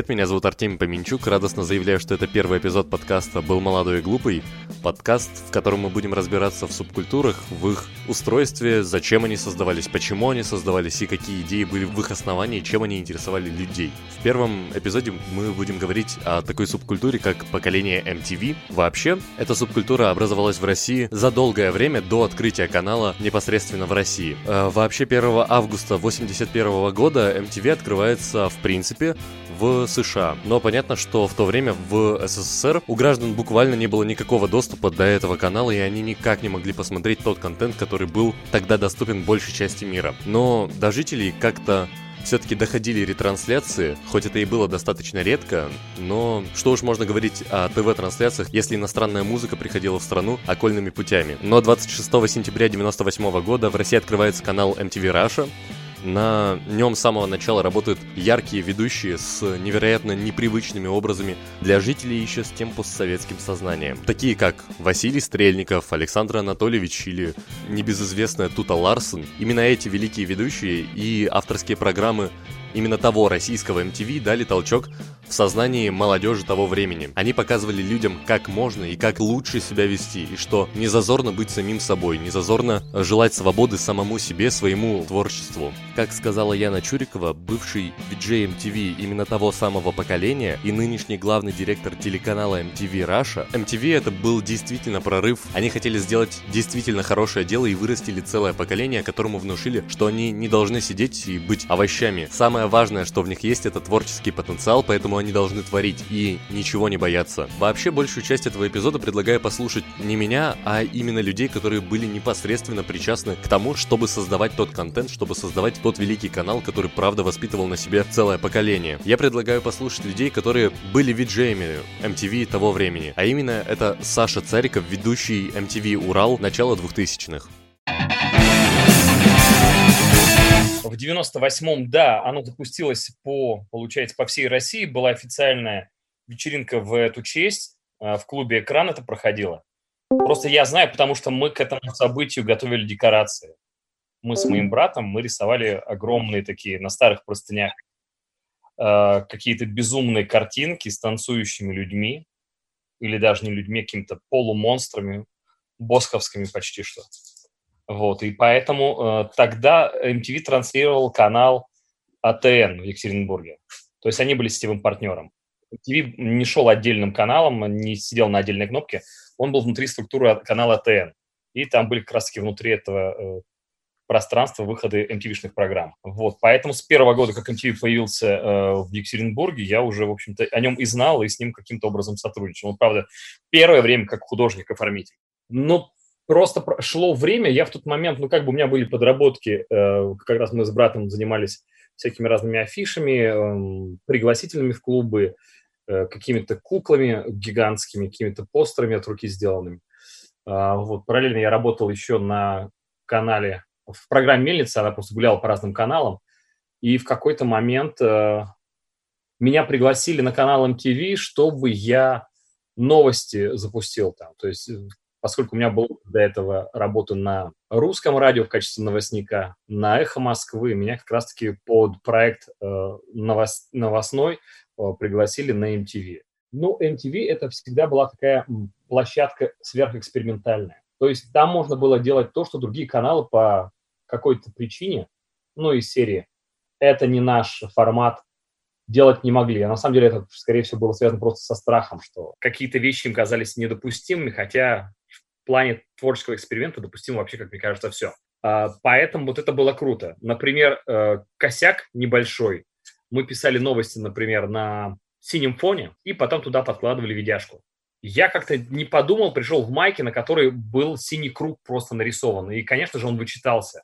привет, меня зовут Артемий Поменчук. Радостно заявляю, что это первый эпизод подкаста «Был молодой и глупый». Подкаст, в котором мы будем разбираться в субкультурах, в их устройстве, зачем они создавались, почему они создавались и какие идеи были в их основании, чем они интересовали людей. В первом эпизоде мы будем говорить о такой субкультуре, как поколение MTV. Вообще, эта субкультура образовалась в России за долгое время до открытия канала непосредственно в России. Э, вообще, 1 августа 1981 года MTV открывается в принципе в США. Но понятно, что в то время в СССР у граждан буквально не было никакого доступа до этого канала, и они никак не могли посмотреть тот контент, который был тогда доступен большей части мира. Но до жителей как-то все-таки доходили ретрансляции, хоть это и было достаточно редко, но что уж можно говорить о ТВ-трансляциях, если иностранная музыка приходила в страну окольными путями. Но 26 сентября 1998 года в России открывается канал MTV Russia, на нем с самого начала работают яркие ведущие с невероятно непривычными образами для жителей еще с тем постсоветским сознанием. Такие как Василий Стрельников, Александр Анатольевич или небезызвестная Тута Ларсон. Именно эти великие ведущие и авторские программы именно того российского MTV дали толчок в сознании молодежи того времени. Они показывали людям, как можно и как лучше себя вести, и что не зазорно быть самим собой, не зазорно желать свободы самому себе, своему творчеству. Как сказала Яна Чурикова, бывший диджей MTV именно того самого поколения и нынешний главный директор телеканала MTV Russia, MTV это был действительно прорыв. Они хотели сделать действительно хорошее дело и вырастили целое поколение, которому внушили, что они не должны сидеть и быть овощами. Самое важное, что в них есть, это творческий потенциал, поэтому они должны творить и ничего не бояться. Вообще, большую часть этого эпизода предлагаю послушать не меня, а именно людей, которые были непосредственно причастны к тому, чтобы создавать тот контент, чтобы создавать тот великий канал, который правда воспитывал на себе целое поколение. Я предлагаю послушать людей, которые были виджеями MTV того времени, а именно это Саша Цариков, ведущий MTV Урал начала 2000-х. В 98-м, да, оно запустилось по, получается, по всей России. Была официальная вечеринка в эту честь. А, в клубе «Экран» это проходило. Просто я знаю, потому что мы к этому событию готовили декорации. Мы с моим братом, мы рисовали огромные такие на старых простынях э, какие-то безумные картинки с танцующими людьми или даже не людьми, а какими-то полумонстрами, босховскими почти что. Вот, и поэтому э, тогда MTV транслировал канал АТН в Екатеринбурге. То есть они были сетевым партнером. MTV не шел отдельным каналом, не сидел на отдельной кнопке, он был внутри структуры канала АТН. И там были как раз-таки внутри этого э, пространства выходы MTV-шных программ. Вот, поэтому с первого года, как MTV появился э, в Екатеринбурге, я уже, в общем-то, о нем и знал, и с ним каким-то образом сотрудничал. Он, правда, первое время как художник-оформитель. Но просто шло время, я в тот момент, ну, как бы у меня были подработки, э, как раз мы с братом занимались всякими разными афишами, э, пригласительными в клубы, э, какими-то куклами гигантскими, какими-то постерами от руки сделанными. Э, вот, параллельно я работал еще на канале, в программе «Мельница», она просто гуляла по разным каналам, и в какой-то момент э, меня пригласили на канал MTV, чтобы я новости запустил там. То есть э, поскольку у меня был до этого работа на русском радио в качестве новостника, на «Эхо Москвы», меня как раз-таки под проект э, новос, новостной э, пригласили на MTV. Ну, MTV это всегда была такая площадка сверхэкспериментальная. То есть там можно было делать то, что другие каналы по какой-то причине, ну, из серии «это не наш формат», делать не могли. А на самом деле это, скорее всего, было связано просто со страхом, что какие-то вещи им казались недопустимыми, хотя плане творческого эксперимента допустимо вообще, как мне кажется, все. А, поэтому вот это было круто. Например, э, косяк небольшой. Мы писали новости, например, на синем фоне, и потом туда подкладывали видяшку. Я как-то не подумал, пришел в майке, на которой был синий круг просто нарисован. И, конечно же, он вычитался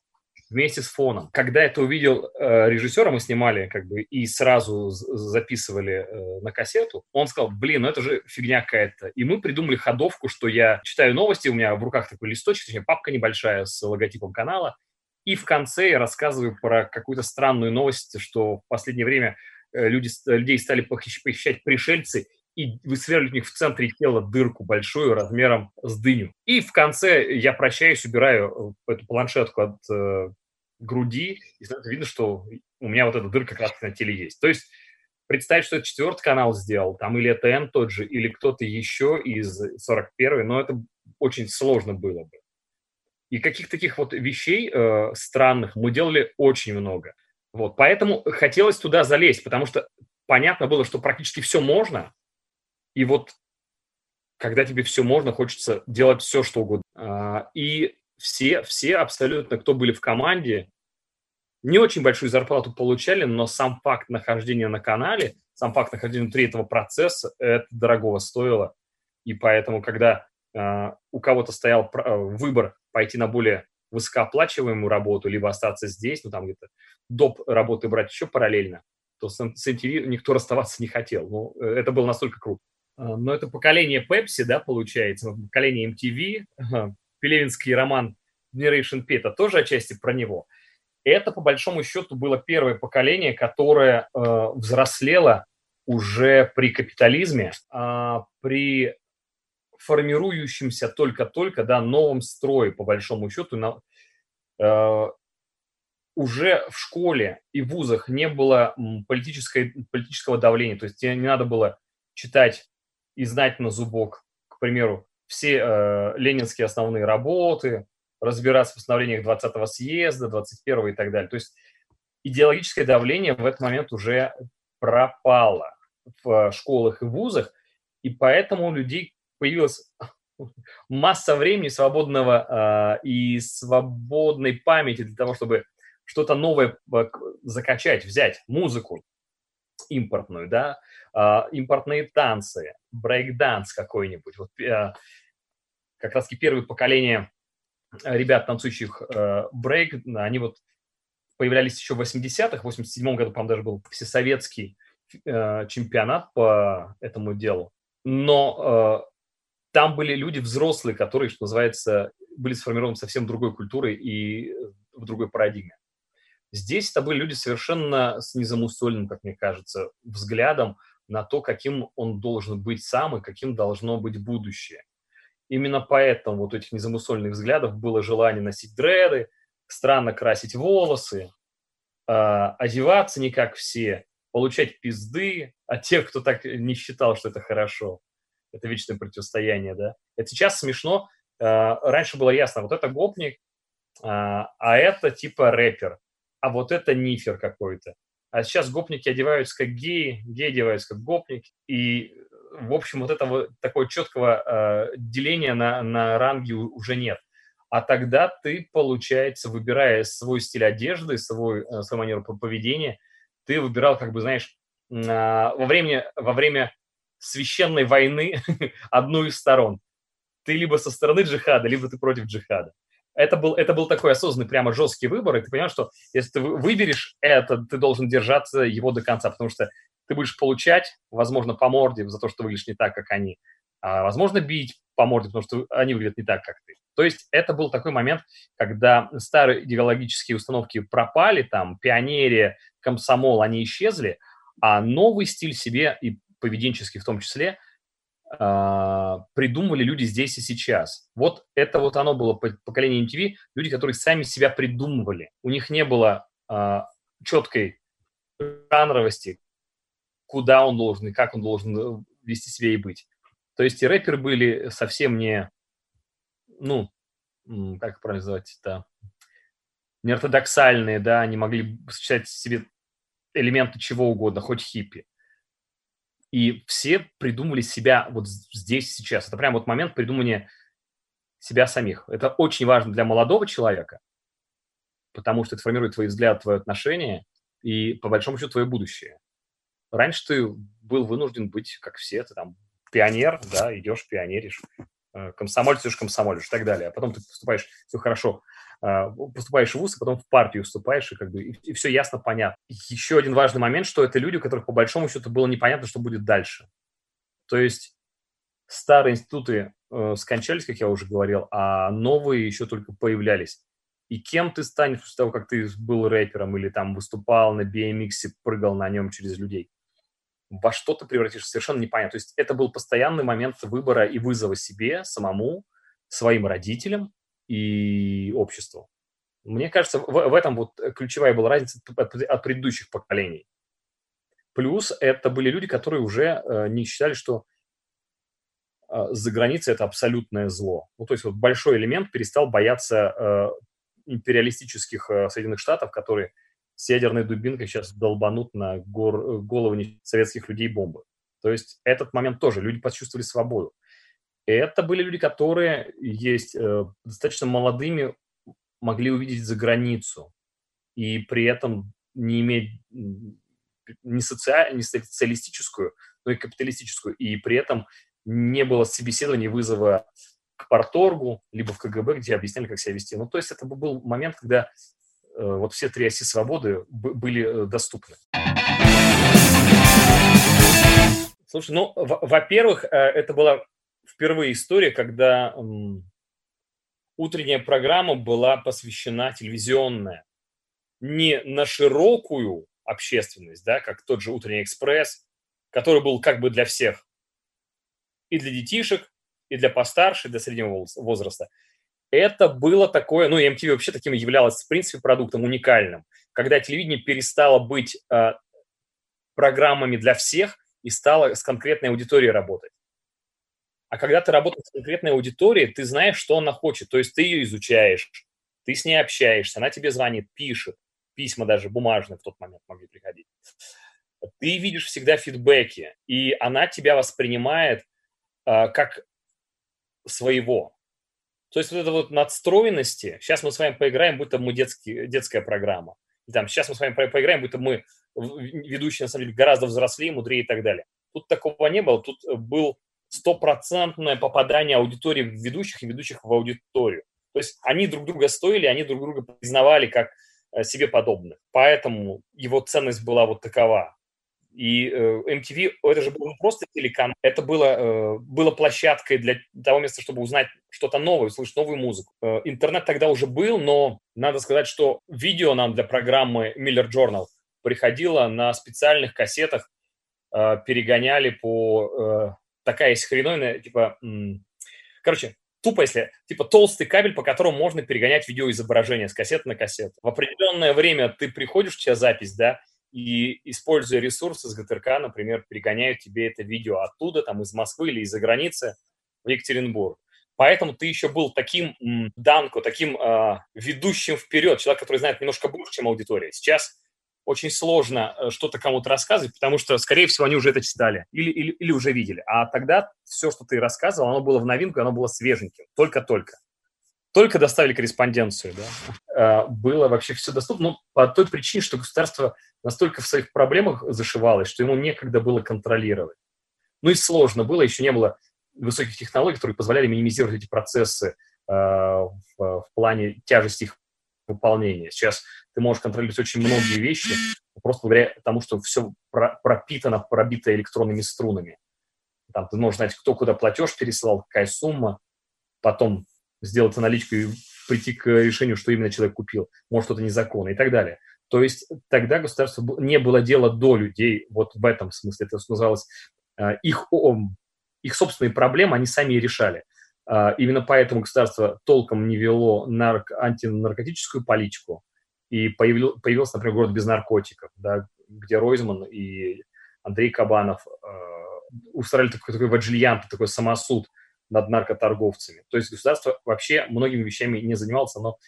вместе с фоном. Когда это увидел э, режиссера, мы снимали как бы и сразу записывали э, на кассету, он сказал, блин, ну это же фигня какая-то. И мы придумали ходовку, что я читаю новости, у меня в руках такой листочек, точнее папка небольшая с логотипом канала, и в конце я рассказываю про какую-то странную новость, что в последнее время э, люди, людей стали похищать пришельцы, и высверливать у них в центре тела дырку большую размером с дыню. И в конце я прощаюсь, убираю э, эту планшетку от э, груди, и видно, что у меня вот эта дырка как раз на теле есть. То есть представить, что это четвертый канал сделал, там или ТН тот же, или кто-то еще из 41-й, но это очень сложно было бы. И каких таких вот вещей э, странных мы делали очень много. Вот, поэтому хотелось туда залезть, потому что понятно было, что практически все можно, и вот когда тебе все можно, хочется делать все, что угодно. А, и все, все абсолютно, кто были в команде, не очень большую зарплату получали, но сам факт нахождения на канале, сам факт нахождения внутри этого процесса, это дорогого стоило. И поэтому, когда э, у кого-то стоял э, выбор пойти на более высокооплачиваемую работу, либо остаться здесь, ну, там где-то доп. работы брать еще параллельно, то с, с MTV никто расставаться не хотел. Ну, э, это было настолько круто. А, но это поколение Pepsi, да, получается, поколение MTV, Пелевинский роман Generation P, это тоже отчасти про него. Это, по большому счету, было первое поколение, которое э, взрослело уже при капитализме, э, при формирующемся только-только, да, новом строе, по большому счету, на, э, уже в школе и вузах не было политической, политического давления, то есть не надо было читать и знать на зубок, к примеру, все э, ленинские основные работы, разбираться в постановлениях 20-го съезда, 21-го и так далее. То есть идеологическое давление в этот момент уже пропало в школах и вузах, и поэтому у людей появилась масса времени свободного э, и свободной памяти для того, чтобы что-то новое э, закачать, взять, музыку импортную, да, э, импортные танцы, брейк-данс какой-нибудь. Вот, э, как раз-таки первое поколение ребят, танцующих э, брейк, они вот появлялись еще в 80-х, в 87 году, по-моему, даже был всесоветский э, чемпионат по этому делу. Но э, там были люди взрослые, которые, что называется, были сформированы совсем другой культурой и в другой парадигме. Здесь это были люди совершенно с незамусоленным, как мне кажется, взглядом на то, каким он должен быть сам и каким должно быть будущее. Именно поэтому вот этих незамусольных взглядов было желание носить дреды, странно красить волосы, э, одеваться не как все, получать пизды от тех, кто так не считал, что это хорошо. Это вечное противостояние, да. Это сейчас смешно. Э, раньше было ясно, вот это гопник, э, а это типа рэпер, а вот это нифер какой-то. А сейчас гопники одеваются как геи, геи одеваются как гопники, и в общем, вот этого такого четкого э, деления на, на ранги уже нет. А тогда ты, получается, выбирая свой стиль одежды, свой, э, свою манеру поведения, ты выбирал, как бы, знаешь, э, во, время, во время священной войны одну из сторон. Ты либо со стороны джихада, либо ты против джихада. Это был, это был такой осознанный, прямо жесткий выбор, и ты понимаешь, что если ты выберешь это, ты должен держаться его до конца, потому что ты будешь получать, возможно, по морде за то, что выглядишь не так, как они, а, возможно, бить по морде, потому что они выглядят не так, как ты. То есть это был такой момент, когда старые идеологические установки пропали, там, пионерия, комсомол, они исчезли, а новый стиль себе и поведенческий в том числе придумывали люди здесь и сейчас. Вот это вот оно было поколение MTV, люди, которые сами себя придумывали. У них не было э, четкой жанровости, куда он должен и как он должен вести себя и быть. То есть и рэперы были совсем не, ну, как правильно называть это, не ортодоксальные, да, они могли сочетать в себе элементы чего угодно, хоть хиппи. И все придумали себя вот здесь, сейчас. Это прям вот момент придумания себя самих. Это очень важно для молодого человека, потому что это формирует твои взгляды, твое отношение и, по большому счету, твое будущее. Раньше ты был вынужден быть, как все, ты там пионер, да, идешь, пионеришь, э, комсомолец, идешь, комсомолишь и так далее. А потом ты поступаешь, все хорошо, поступаешь в ВУЗ, а потом в партию вступаешь, и как бы и, и все ясно, понятно. Еще один важный момент, что это люди, у которых по большому счету было непонятно, что будет дальше. То есть старые институты э, скончались, как я уже говорил, а новые еще только появлялись. И кем ты станешь после того, как ты был рэпером или там выступал на BMX, прыгал на нем через людей? во что ты превратишься, совершенно непонятно. То есть это был постоянный момент выбора и вызова себе, самому, своим родителям и обществу. Мне кажется, в, в этом вот ключевая была разница от, от предыдущих поколений. Плюс это были люди, которые уже э, не считали, что э, за границей это абсолютное зло. Ну, то есть вот большой элемент перестал бояться э, империалистических э, Соединенных Штатов, которые с ядерной дубинкой сейчас долбанут на гор, головы советских людей бомбы. То есть этот момент тоже, люди почувствовали свободу. Это были люди, которые есть э, достаточно молодыми, могли увидеть за границу и при этом не иметь не, социаль, не социалистическую, но и капиталистическую, и при этом не было собеседования вызова к порторгу, либо в КГБ, где объясняли, как себя вести. Ну, то есть это был момент, когда э, вот все три оси свободы были э, доступны. Слушай, ну, во-первых, э, это была впервые история, когда утренняя программа была посвящена телевизионная. Не на широкую общественность, да, как тот же «Утренний экспресс», который был как бы для всех. И для детишек, и для постарше, и для среднего возраста. Это было такое, ну MTV вообще таким являлось, в принципе, продуктом уникальным. Когда телевидение перестало быть э, программами для всех и стало с конкретной аудиторией работать. А когда ты работаешь с конкретной аудиторией, ты знаешь, что она хочет. То есть ты ее изучаешь, ты с ней общаешься, она тебе звонит, пишет. Письма даже бумажные в тот момент могли приходить. Ты видишь всегда фидбэки, и она тебя воспринимает э, как своего. То есть вот это вот надстроенности, сейчас мы с вами поиграем, будто мы детский, детская программа. И там, сейчас мы с вами поиграем, будто мы ведущие, на самом деле, гораздо взрослее, мудрее и так далее. Тут такого не было, тут был стопроцентное попадание аудитории в ведущих и ведущих в аудиторию. То есть они друг друга стоили, они друг друга признавали как э, себе подобных. Поэтому его ценность была вот такова. И э, MTV, это же был не просто телеканал, это было, э, было площадкой для того места, чтобы узнать что-то новое, услышать новую музыку. Интернет тогда уже был, но надо сказать, что видео нам для программы Miller Journal приходило на специальных кассетах, перегоняли по... Такая есть хреновина, типа... Короче, тупо если, типа толстый кабель, по которому можно перегонять видеоизображение с кассеты на кассету. В определенное время ты приходишь, у тебя запись, да, и, используя ресурсы с ГТРК, например, перегоняют тебе это видео оттуда, там, из Москвы или из-за границы в Екатеринбург. Поэтому ты еще был таким м, данко, таким э, ведущим вперед, человек, который знает немножко больше, чем аудитория. Сейчас очень сложно э, что-то кому-то рассказывать, потому что, скорее всего, они уже это читали или, или, или уже видели. А тогда все, что ты рассказывал, оно было в новинку, оно было свеженьким, только-только только доставили корреспонденцию, да, а, было вообще все доступно, ну, по той причине, что государство настолько в своих проблемах зашивалось, что ему некогда было контролировать. Ну и сложно было, еще не было высоких технологий, которые позволяли минимизировать эти процессы э, в, в плане тяжести их выполнения. Сейчас ты можешь контролировать очень многие вещи просто благодаря тому, что все пропитано, пробито электронными струнами. Там ты можешь знать, кто куда платеж пересылал, какая сумма, потом сделать аналитику и прийти к решению, что именно человек купил, может, что-то незаконно и так далее. То есть тогда государство не было дела до людей вот в этом смысле. Это называлось э, их, их собственные проблемы, они сами решали. А, именно поэтому государство толком не вело нарк, антинаркотическую политику, и появил, появился, например, город без наркотиков, да, где Ройзман и Андрей Кабанов э, такой, такой ваджильянт, такой самосуд – над наркоторговцами. То есть государство вообще многими вещами не занималось, оно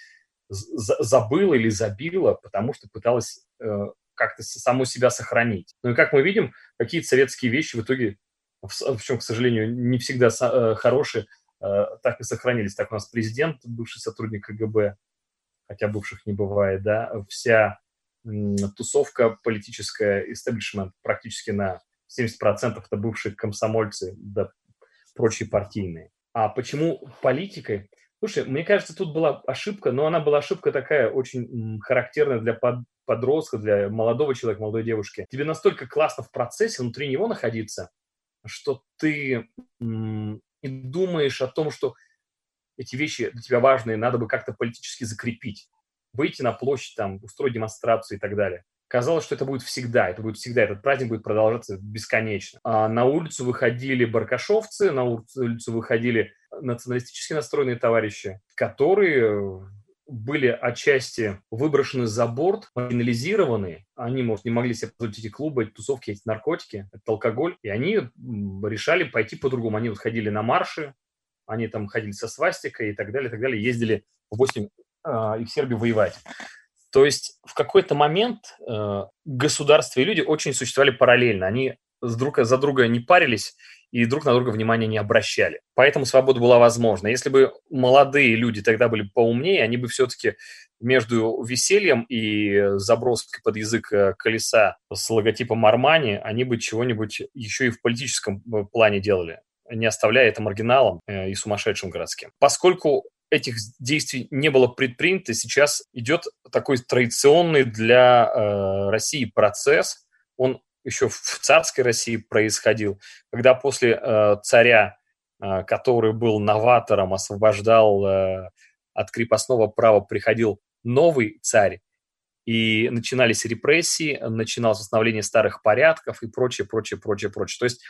забыло или забило, потому что пыталось э, как-то само себя сохранить. Ну и как мы видим, какие-то советские вещи в итоге, в, в чем, к сожалению, не всегда со, э, хорошие, так и сохранились. Так у нас президент, бывший сотрудник КГБ, хотя бывших не бывает, да, вся тусовка политическая, истеблишмент практически на 70% это бывшие комсомольцы, да, прочие партийные. А почему политикой? Слушай, мне кажется, тут была ошибка, но она была ошибка такая очень характерная для под, подростка, для молодого человека, молодой девушки. Тебе настолько классно в процессе внутри него находиться, что ты м- не думаешь о том, что эти вещи для тебя важные, надо бы как-то политически закрепить. Выйти на площадь, там, устроить демонстрацию и так далее казалось, что это будет всегда, это будет всегда, этот праздник будет продолжаться бесконечно. А на улицу выходили баркашовцы, на улицу выходили националистически настроенные товарищи, которые были отчасти выброшены за борт, маргинализированы. Они, может, не могли себе позволить эти клубы, эти тусовки, эти наркотики, это алкоголь. И они решали пойти по-другому. Они вот ходили на марши, они там ходили со свастикой и так далее, и так далее. Ездили в 8 а, и в Сербию воевать. То есть в какой-то момент э, государство и люди очень существовали параллельно. Они с друг за друга не парились и друг на друга внимания не обращали. Поэтому свобода была возможна. Если бы молодые люди тогда были поумнее, они бы все-таки между весельем и заброской под язык э, колеса с логотипом Армани, они бы чего-нибудь еще и в политическом э, плане делали, не оставляя это маргиналом э, и сумасшедшим городским. Поскольку этих действий не было предпринято, сейчас идет такой традиционный для э, России процесс. Он еще в царской России происходил, когда после э, царя, э, который был новатором, освобождал э, от крепостного права, приходил новый царь, и начинались репрессии, начиналось восстановление старых порядков и прочее, прочее, прочее, прочее. То есть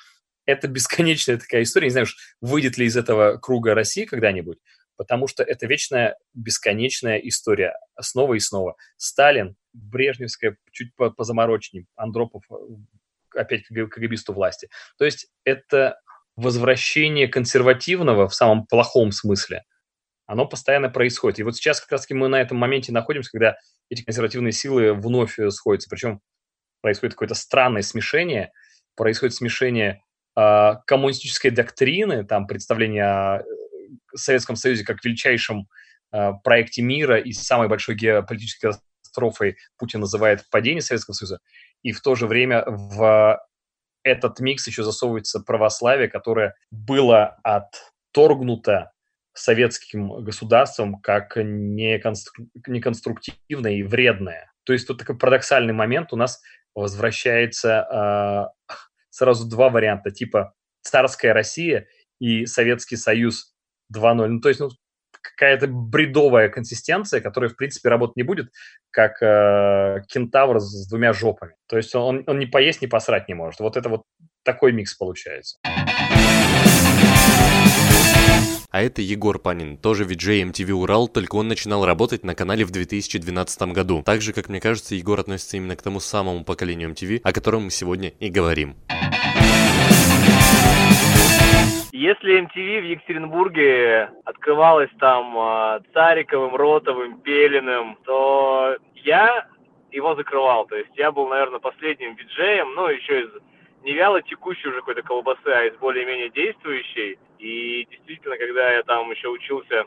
это бесконечная такая история. Не знаю, выйдет ли из этого круга России когда-нибудь, потому что это вечная, бесконечная история снова и снова. Сталин, Брежневская, чуть по позаморочнее, Андропов, э, опять КГБисту власти. То есть это возвращение консервативного в самом плохом смысле, оно постоянно происходит. И вот сейчас как раз-таки мы на этом моменте находимся, когда эти консервативные силы вновь э, сходятся. Причем происходит какое-то странное смешение, происходит смешение э, коммунистической доктрины, там представление о Советском Союзе как величайшем э, проекте мира и самой большой геополитической катастрофой Путин называет падение Советского Союза, и в то же время в этот микс еще засовывается православие, которое было отторгнуто советским государством как неконстру... неконструктивное и вредное. То есть тут такой парадоксальный момент, у нас возвращается э, сразу два варианта, типа царская Россия и Советский Союз 2.0. Ну, то есть, ну, какая-то бредовая консистенция, которая, в принципе, работать не будет, как э, кентавр с двумя жопами. То есть он, он не поесть, не посрать не может. Вот это вот такой микс получается. А это Егор Панин, тоже виджей MTV Урал, только он начинал работать на канале в 2012 году. Так же, как мне кажется, Егор относится именно к тому самому поколению MTV, о котором мы сегодня и говорим. Если MTV в Екатеринбурге открывалась там э, Цариковым, Ротовым, Пелиным, то я его закрывал. То есть я был, наверное, последним виджеем, ну, еще из не вяло текущей уже какой-то колбасы, а из более-менее действующей. И действительно, когда я там еще учился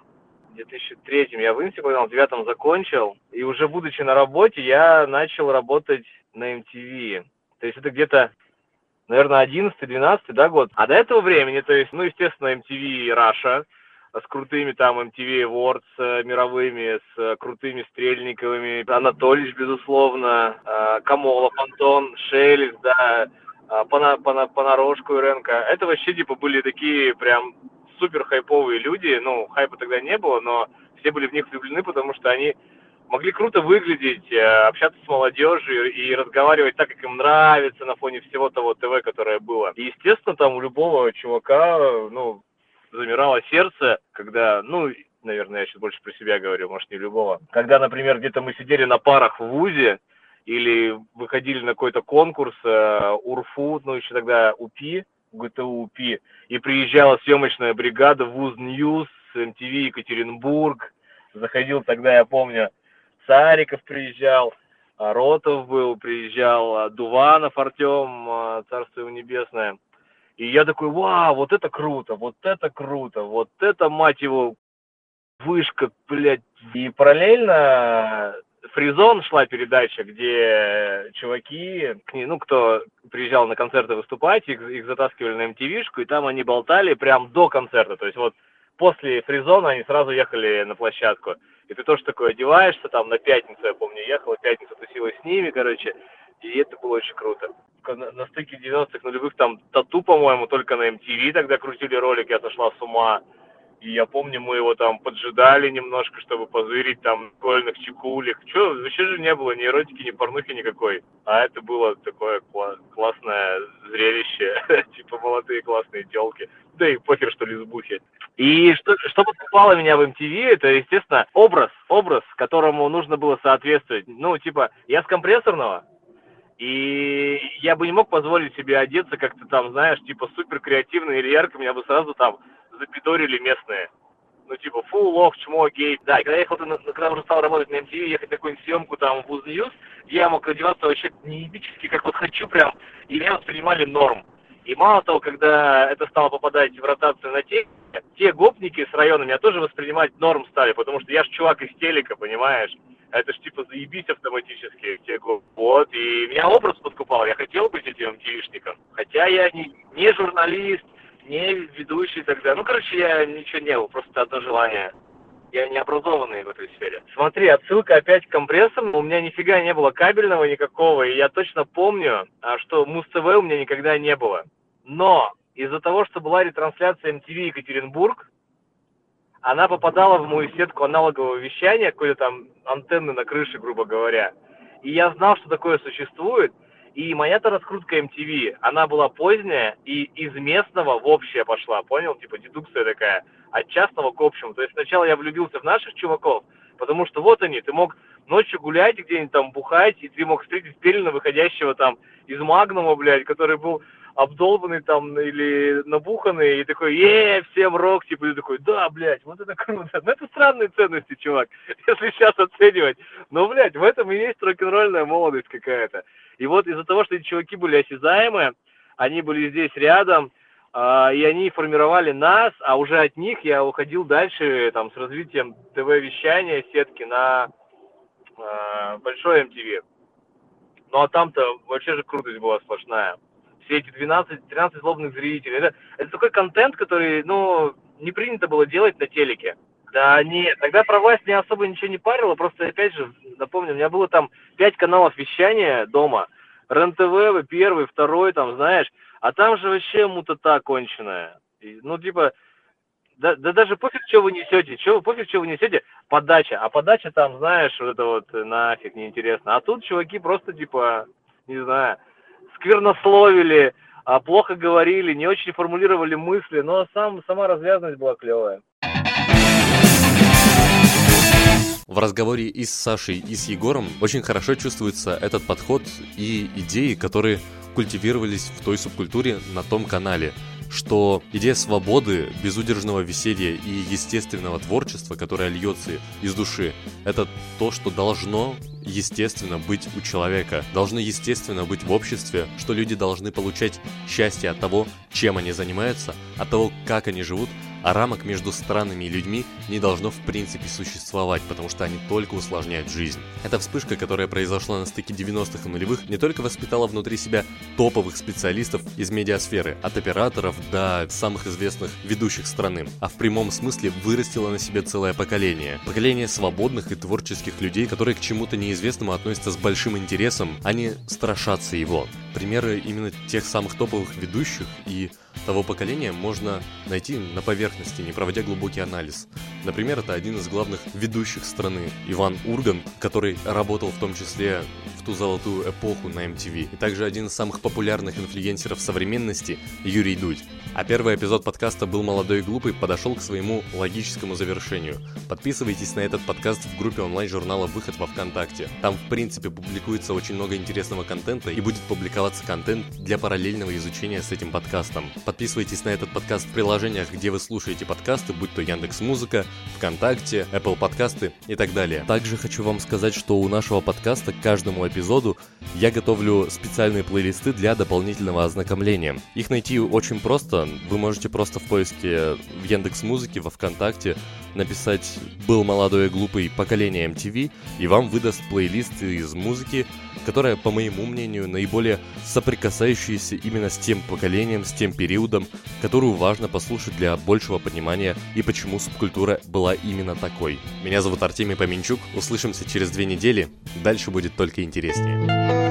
в 2003 я в институте, в девятом закончил, и уже будучи на работе, я начал работать на MTV. То есть это где-то наверное, 11-12, да, год. А до этого времени, то есть, ну, естественно, MTV Russia, с крутыми там MTV Awards э, мировыми, с э, крутыми Стрельниковыми, Анатольевич, безусловно, э, Камолов, Антон, Шелест, да, Пана, Пана, Понарошку и Ренко. Это вообще, типа, были такие прям супер хайповые люди, ну, хайпа тогда не было, но все были в них влюблены, потому что они могли круто выглядеть, э, общаться с молодежью и разговаривать так, как им нравится на фоне всего того ТВ, которое было. И, естественно, там у любого чувака, ну, замирало сердце, когда, ну, наверное, я сейчас больше про себя говорю, может, не любого. Когда, например, где-то мы сидели на парах в ВУЗе, или выходили на какой-то конкурс э, УРФУ, ну, еще тогда УПИ, ГТУ УПИ, и приезжала съемочная бригада ВУЗ News, МТВ Екатеринбург, заходил тогда, я помню, Цариков приезжал, а, Ротов был, приезжал, а, Дуванов Артем, а, царство его небесное. И я такой, вау, вот это круто, вот это круто, вот это, мать его, вышка, блядь. И параллельно Фризон шла передача, где чуваки, ну, кто приезжал на концерты выступать, их, их затаскивали на MTV-шку, и там они болтали прям до концерта. То есть вот после Фризона они сразу ехали на площадку и ты тоже такой одеваешься, там на пятницу, я помню, ехал, пятницу тусила с ними, короче, и это было очень круто. На, на стыке 90-х нулевых там тату, по-моему, только на MTV тогда крутили ролик, я сошла с ума. И я помню, мы его там поджидали немножко, чтобы позырить там школьных чекулек. Че, вообще же не было ни эротики, ни порнухи никакой. А это было такое кла- классное зрелище. типа молодые классные телки. Да и похер, что лесбухи. И что, что подкупало меня в MTV, это, естественно, образ, образ, которому нужно было соответствовать. Ну, типа, я с компрессорного, и я бы не мог позволить себе одеться как-то там, знаешь, типа супер креативно или ярко, меня бы сразу там запидорили местные. Ну, типа, фу, лох, чмо, гей. Да, и когда я ехал, когда уже стал работать на MTV, ехать на какую-нибудь съемку там в Узньюз, я мог одеваться вообще неебически, как вот хочу прям, и меня воспринимали норм. И мало того, когда это стало попадать в ротацию на те, те гопники с района меня тоже воспринимать норм стали, потому что я ж чувак из телека, понимаешь? Это ж типа заебись автоматически те гоп. Вот, и меня образ подкупал, я хотел быть этим МТВшником. Хотя я не, не журналист, не ведущий тогда. Ну, короче, я ничего не был, просто одно желание. Я не образованный в этой сфере. Смотри, отсылка опять к компрессам. У меня нифига не было кабельного никакого, и я точно помню, а, что Муз-ТВ у меня никогда не было. Но из-за того, что была ретрансляция MTV Екатеринбург, она попадала в мою сетку аналогового вещания, какой-то там антенны на крыше, грубо говоря. И я знал, что такое существует, и моя-то раскрутка MTV, она была поздняя и из местного в общее пошла, понял? Типа дедукция такая, от частного к общему. То есть сначала я влюбился в наших чуваков, потому что вот они, ты мог ночью гулять где-нибудь там бухать, и ты мог встретить Пелина, выходящего там из Магнума, блядь, который был обдолбанный там или набуханный, и такой, е, всем рок, типа, и такой, да, блядь, вот это круто. Ну, это странные ценности, чувак, если сейчас оценивать. Но, блядь, в этом и есть рок-н-ролльная молодость какая-то. И вот из-за того, что эти чуваки были осязаемые, они были здесь рядом, Uh, и они формировали нас, а уже от них я уходил дальше там с развитием ТВ-вещания, сетки на uh, большой MTV. Ну а там-то вообще же крутость была сплошная. Все эти 12-13 злобных зрителей. Это, это такой контент, который, ну, не принято было делать на телеке. Да нет, тогда про власть меня особо ничего не парило, просто опять же, напомню, у меня было там пять каналов вещания дома. РЕН-ТВ, первый, второй, там, знаешь, а там же вообще мутата конченая. И, ну, типа, да, да даже пофиг, что вы несете, что, пофиг, что вы несете, подача. А подача там, знаешь, вот это вот нафиг неинтересно. А тут чуваки просто, типа, не знаю, сквернословили, а плохо говорили, не очень формулировали мысли, но сам, сама развязанность была клевая. В разговоре и с Сашей, и с Егором очень хорошо чувствуется этот подход и идеи, которые культивировались в той субкультуре на том канале что идея свободы, безудержного веселья и естественного творчества, которое льется из души, это то, что должно естественно быть у человека, должно естественно быть в обществе, что люди должны получать счастье от того, чем они занимаются, от того, как они живут, а рамок между странами и людьми не должно в принципе существовать, потому что они только усложняют жизнь. Эта вспышка, которая произошла на стыке 90-х и нулевых, не только воспитала внутри себя топовых специалистов из медиасферы, от операторов до самых известных ведущих страны, а в прямом смысле вырастила на себе целое поколение. Поколение свободных и творческих людей, которые к чему-то неизвестному относятся с большим интересом, а не страшатся его. Примеры именно тех самых топовых ведущих и того поколения можно найти на поверхности, не проводя глубокий анализ. Например, это один из главных ведущих страны, Иван Урган, который работал в том числе ту золотую эпоху на MTV, и также один из самых популярных инфлюенсеров современности, Юрий Дудь. А первый эпизод подкаста «Был молодой и глупый» подошел к своему логическому завершению. Подписывайтесь на этот подкаст в группе онлайн-журнала «Выход» во Вконтакте. Там, в принципе, публикуется очень много интересного контента и будет публиковаться контент для параллельного изучения с этим подкастом. Подписывайтесь на этот подкаст в приложениях, где вы слушаете подкасты, будь то Яндекс Музыка, ВКонтакте, Apple подкасты и так далее. Также хочу вам сказать, что у нашего подкаста к каждому эпизоду я готовлю специальные плейлисты для дополнительного ознакомления. Их найти очень просто. Вы можете просто в поиске в Яндекс Музыке, во Вконтакте написать «Был молодой и глупый поколение MTV» и вам выдаст плейлист из музыки, которая, по моему мнению, наиболее соприкасающаяся именно с тем поколением, с тем периодом, которую важно послушать для большего понимания и почему субкультура была именно такой. Меня зовут Артемий Поменчук, услышимся через две недели, дальше будет только интереснее.